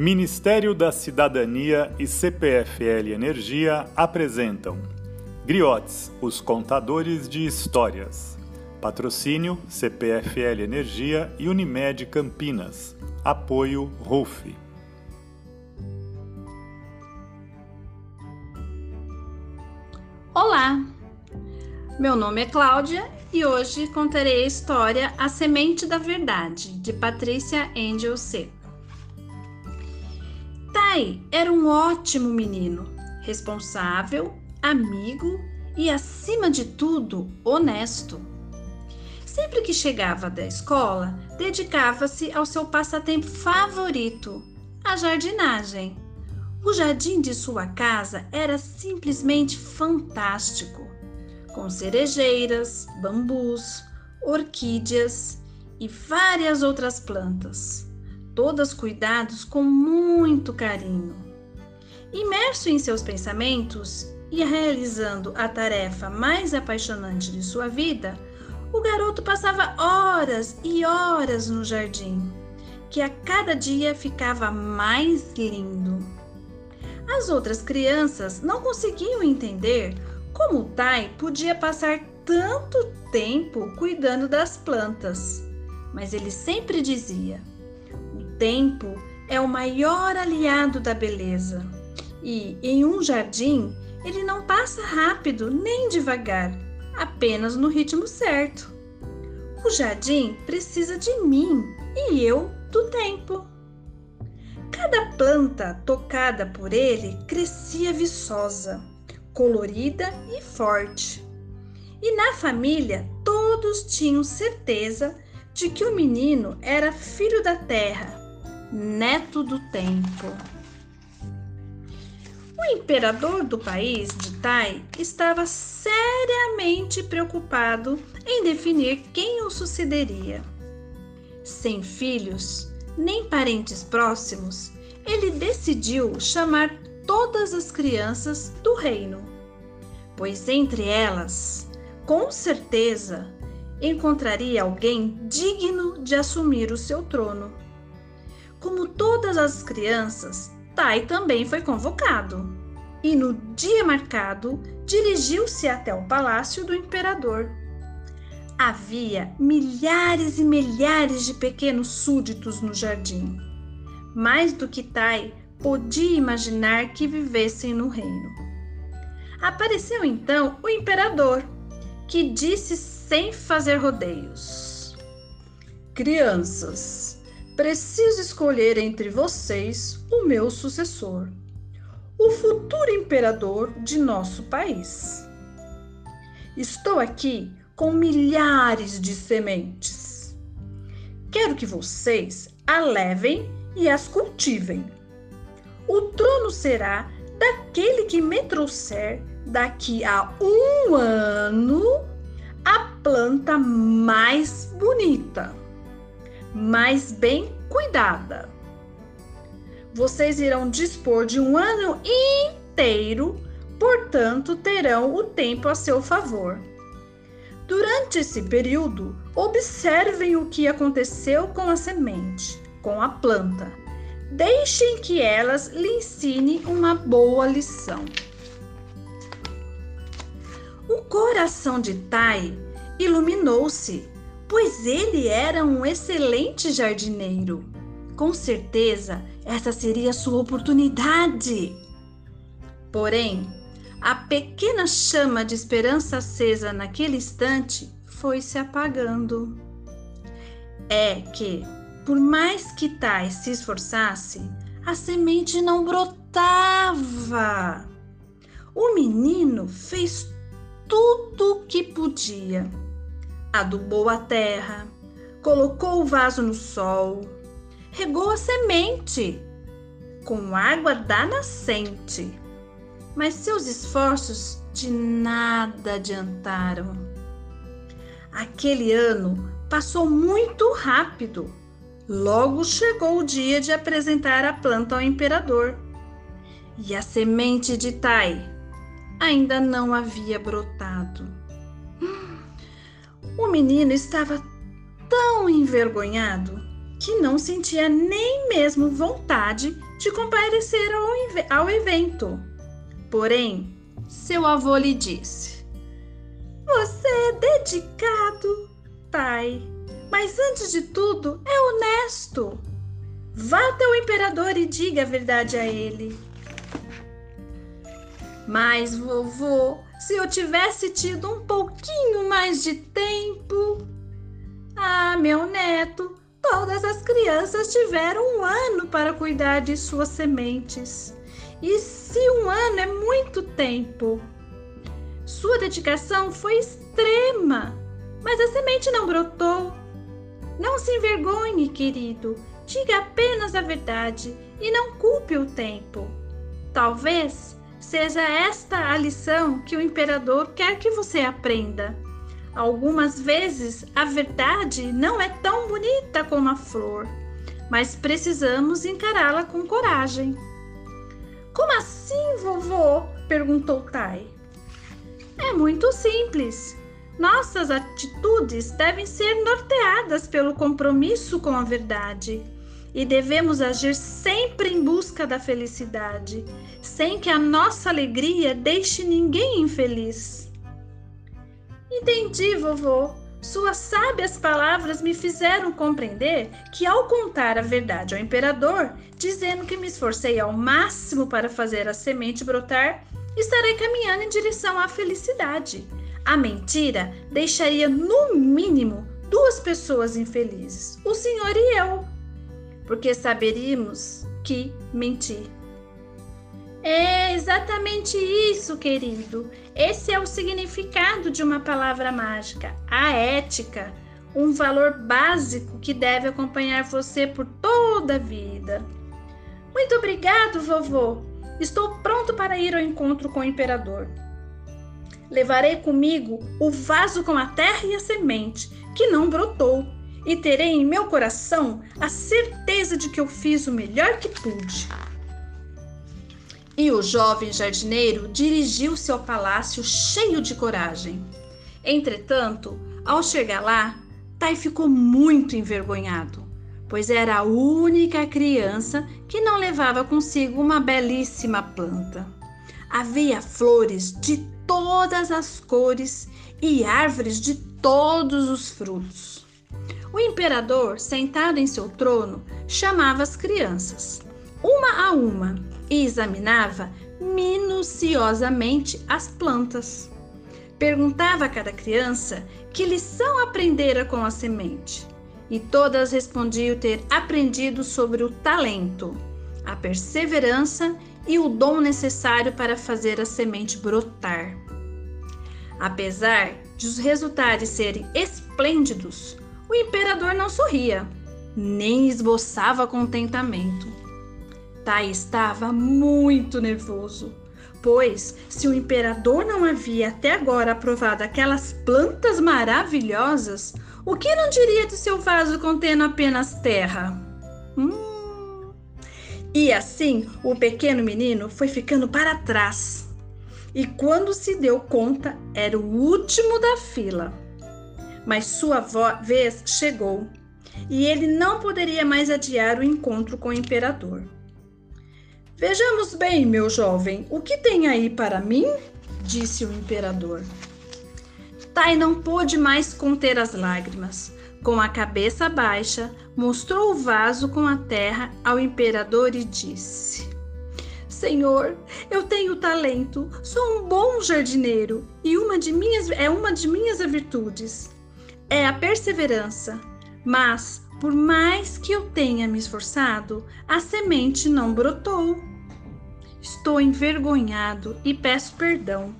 Ministério da Cidadania e CPFL Energia apresentam Griotes, os contadores de histórias. Patrocínio CPFL Energia e Unimed Campinas. Apoio RUF. Olá, meu nome é Cláudia e hoje contarei a história A Semente da Verdade, de Patrícia Angel Seco. Tai era um ótimo menino, responsável, amigo e, acima de tudo, honesto. Sempre que chegava da escola, dedicava-se ao seu passatempo favorito, a jardinagem. O jardim de sua casa era simplesmente fantástico, com cerejeiras, bambus, orquídeas e várias outras plantas todas cuidados com muito carinho. Imerso em seus pensamentos e realizando a tarefa mais apaixonante de sua vida, o garoto passava horas e horas no jardim, que a cada dia ficava mais lindo. As outras crianças não conseguiam entender como o Tai podia passar tanto tempo cuidando das plantas, mas ele sempre dizia: tempo é o maior aliado da beleza. E em um jardim, ele não passa rápido nem devagar, apenas no ritmo certo. O jardim precisa de mim e eu do tempo. Cada planta tocada por ele crescia viçosa, colorida e forte. E na família todos tinham certeza de que o menino era filho da terra neto do tempo. O imperador do país de Tai estava seriamente preocupado em definir quem o sucederia. Sem filhos, nem parentes próximos, ele decidiu chamar todas as crianças do reino, pois entre elas, com certeza, encontraria alguém digno de assumir o seu trono. Como todas as crianças, Tai também foi convocado e, no dia marcado, dirigiu-se até o palácio do imperador. Havia milhares e milhares de pequenos súditos no jardim, mais do que Tai podia imaginar que vivessem no reino. Apareceu então o imperador, que disse sem fazer rodeios: Crianças, preciso escolher entre vocês o meu sucessor, o futuro imperador de nosso país. Estou aqui com milhares de sementes. Quero que vocês a levem e as cultivem. O trono será daquele que me trouxer daqui a um ano a planta mais bonita mas bem cuidada. Vocês irão dispor de um ano inteiro, portanto, terão o tempo a seu favor. Durante esse período, observem o que aconteceu com a semente, com a planta. Deixem que elas lhe ensinem uma boa lição. O coração de Tai iluminou-se pois ele era um excelente jardineiro. Com certeza, essa seria sua oportunidade. Porém, a pequena chama de esperança acesa naquele instante foi se apagando. É que, por mais que Tai se esforçasse, a semente não brotava. O menino fez tudo o que podia adubou a terra, colocou o vaso no sol, regou a semente com água da nascente. Mas seus esforços de nada adiantaram. Aquele ano passou muito rápido. Logo chegou o dia de apresentar a planta ao imperador. E a semente de Tai ainda não havia brotado. O menino estava tão envergonhado que não sentia nem mesmo vontade de comparecer ao, ao evento. Porém, seu avô lhe disse: Você é dedicado, pai, mas antes de tudo é honesto. Vá até o imperador e diga a verdade a ele. Mas, vovô, se eu tivesse tido um pouquinho mais de tempo. Meu neto, todas as crianças tiveram um ano para cuidar de suas sementes. E se um ano é muito tempo? Sua dedicação foi extrema, mas a semente não brotou. Não se envergonhe, querido. Diga apenas a verdade e não culpe o tempo. Talvez seja esta a lição que o imperador quer que você aprenda. Algumas vezes a verdade não é tão bonita como a flor, mas precisamos encará-la com coragem. Como assim, vovô? perguntou Tai. É muito simples. Nossas atitudes devem ser norteadas pelo compromisso com a verdade e devemos agir sempre em busca da felicidade, sem que a nossa alegria deixe ninguém infeliz. Entendi, vovô. Suas sábias palavras me fizeram compreender que, ao contar a verdade ao imperador, dizendo que me esforcei ao máximo para fazer a semente brotar, estarei caminhando em direção à felicidade. A mentira deixaria, no mínimo, duas pessoas infelizes: o senhor e eu, porque saberíamos que mentir. É exatamente isso, querido. Esse é o significado de uma palavra mágica, a ética, um valor básico que deve acompanhar você por toda a vida. Muito obrigado, vovô. Estou pronto para ir ao encontro com o imperador. Levarei comigo o vaso com a terra e a semente, que não brotou, e terei em meu coração a certeza de que eu fiz o melhor que pude. E o jovem jardineiro dirigiu-se ao palácio cheio de coragem. Entretanto, ao chegar lá, Tai ficou muito envergonhado, pois era a única criança que não levava consigo uma belíssima planta. Havia flores de todas as cores e árvores de todos os frutos. O imperador, sentado em seu trono, chamava as crianças, uma a uma, e examinava minuciosamente as plantas. Perguntava a cada criança que lição aprendera com a semente, e todas respondiam ter aprendido sobre o talento, a perseverança e o dom necessário para fazer a semente brotar. Apesar de os resultados serem esplêndidos, o imperador não sorria, nem esboçava contentamento. Tai estava muito nervoso, pois se o imperador não havia até agora aprovado aquelas plantas maravilhosas, o que não diria de seu vaso contendo apenas terra? Hum. E assim o pequeno menino foi ficando para trás. E quando se deu conta, era o último da fila mas sua vez chegou e ele não poderia mais adiar o encontro com o imperador. Vejamos bem, meu jovem, o que tem aí para mim? disse o imperador. Tai não pôde mais conter as lágrimas. Com a cabeça baixa, mostrou o vaso com a terra ao imperador e disse: Senhor, eu tenho talento, sou um bom jardineiro e uma de minhas é uma de minhas virtudes é a perseverança. Mas, por mais que eu tenha me esforçado, a semente não brotou. Estou envergonhado e peço perdão.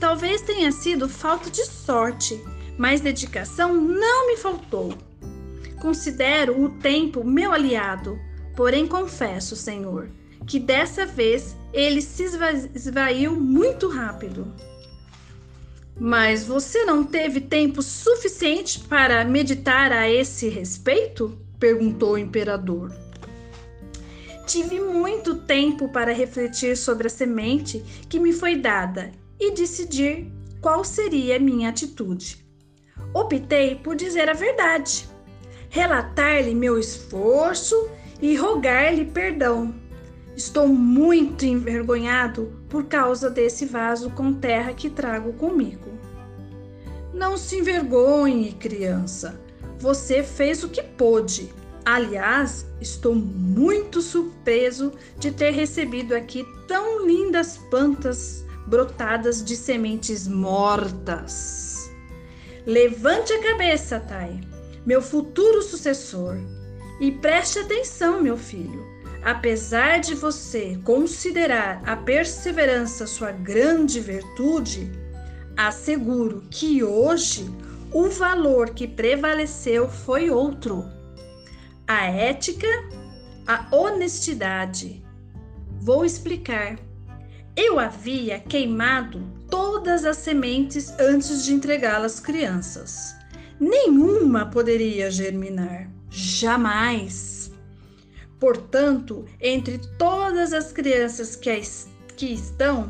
Talvez tenha sido falta de sorte, mas dedicação não me faltou. Considero o tempo meu aliado, porém confesso, Senhor, que dessa vez ele se esvaiu muito rápido. Mas você não teve tempo suficiente para meditar a esse respeito? perguntou o imperador. Tive muito tempo para refletir sobre a semente que me foi dada e decidir qual seria minha atitude. Optei por dizer a verdade, relatar-lhe meu esforço e rogar-lhe perdão. Estou muito envergonhado por causa desse vaso com terra que trago comigo. Não se envergonhe, criança. Você fez o que pôde. Aliás, estou muito surpreso de ter recebido aqui tão lindas plantas brotadas de sementes mortas. Levante a cabeça, Tai, meu futuro sucessor, e preste atenção, meu filho. Apesar de você considerar a perseverança sua grande virtude, asseguro que hoje o valor que prevaleceu foi outro: a ética, a honestidade. Vou explicar. Eu havia queimado todas as sementes antes de entregá-las crianças. Nenhuma poderia germinar. Jamais. Portanto, entre todas as crianças que, que estão,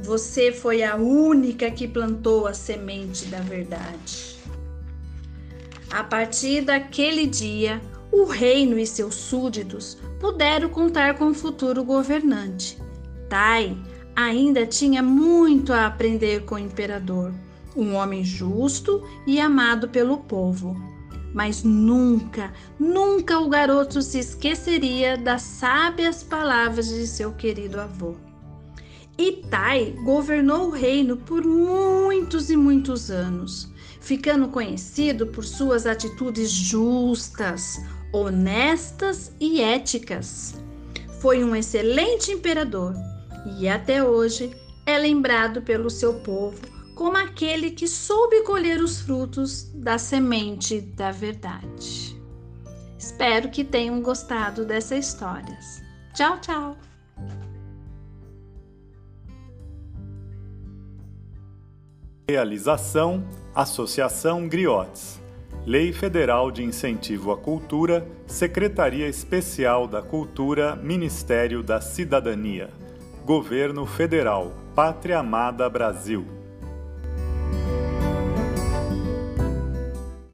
você foi a única que plantou a semente da verdade. A partir daquele dia, o reino e seus súditos puderam contar com o futuro governante. Tai ainda tinha muito a aprender com o imperador, um homem justo e amado pelo povo. Mas nunca, nunca o garoto se esqueceria das sábias palavras de seu querido avô. Itai governou o reino por muitos e muitos anos, ficando conhecido por suas atitudes justas, honestas e éticas. Foi um excelente imperador e até hoje é lembrado pelo seu povo como aquele que soube colher os frutos da semente da verdade. Espero que tenham gostado dessas histórias. Tchau, tchau! Realização Associação Griotes. Lei Federal de Incentivo à Cultura, Secretaria Especial da Cultura, Ministério da Cidadania. Governo Federal, Pátria Amada Brasil.